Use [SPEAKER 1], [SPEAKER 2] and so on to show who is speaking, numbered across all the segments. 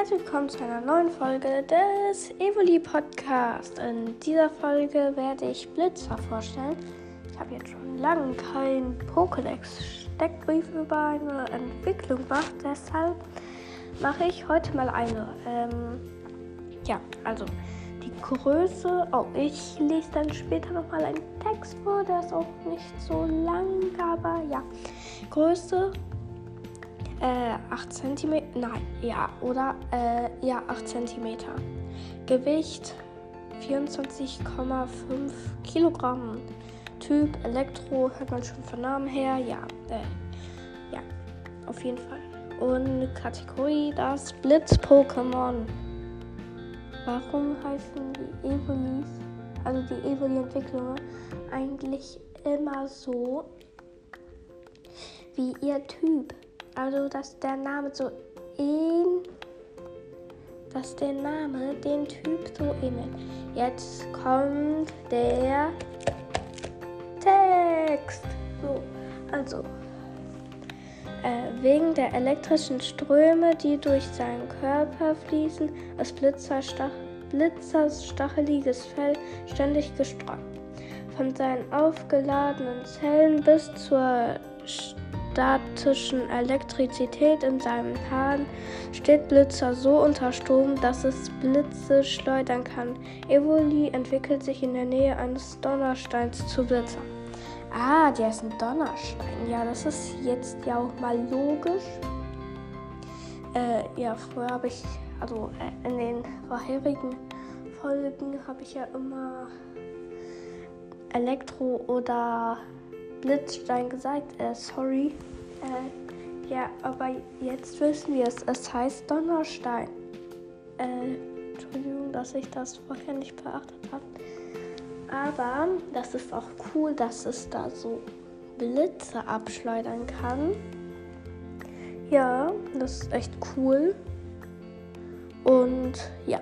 [SPEAKER 1] herzlich willkommen zu einer neuen Folge des Evoli Podcast. In dieser Folge werde ich Blitzer vorstellen. Ich habe jetzt schon lange keinen Pokédex-Steckbrief über eine Entwicklung gemacht, deshalb mache ich heute mal eine. Ähm, ja, also die Größe. Oh, ich lese dann später nochmal einen Text vor, der ist auch nicht so lang, aber ja. Größe äh, 8 cm. Nein, ja, oder? Äh, ja, 8 cm. Gewicht 24,5 Kilogramm. Typ Elektro, hört man schon von Namen her. Ja, äh, ja, auf jeden Fall. Und Kategorie das Blitz-Pokémon. Warum heißen die Evolis, also die Evoli-Entwicklungen, eigentlich immer so wie ihr Typ? Also, dass der Name so ähnelt. Dass der Name den Typ so ähnelt. Jetzt kommt der Text. So, also. Äh, wegen der elektrischen Ströme, die durch seinen Körper fließen, ist Blitzerstach Blitzers stacheliges Fell ständig gestreut. Von seinen aufgeladenen Zellen bis zur statischen Elektrizität in seinem Hahn steht Blitzer so unter Strom, dass es Blitze schleudern kann. Evoli entwickelt sich in der Nähe eines Donnersteins zu Blitzer. Ah, der ist ein Donnerstein. Ja, das ist jetzt ja auch mal logisch. Äh, ja, früher habe ich, also äh, in den vorherigen Folgen habe ich ja immer Elektro oder Blitzstein gesagt. Äh, sorry. Äh, ja, aber jetzt wissen wir es. Es heißt Donnerstein. Äh, Entschuldigung, dass ich das vorher nicht beachtet habe. Aber das ist auch cool, dass es da so Blitze abschleudern kann. Ja, das ist echt cool. Und ja,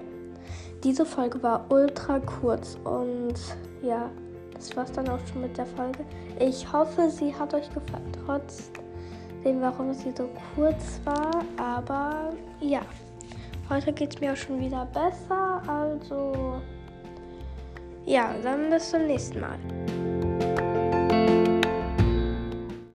[SPEAKER 1] diese Folge war ultra kurz und ja, das war's dann auch schon mit der Folge. Ich hoffe, sie hat euch gefallen, trotzdem, warum sie so kurz war. Aber ja, heute geht's mir auch schon wieder besser. Also ja, dann bis zum nächsten Mal.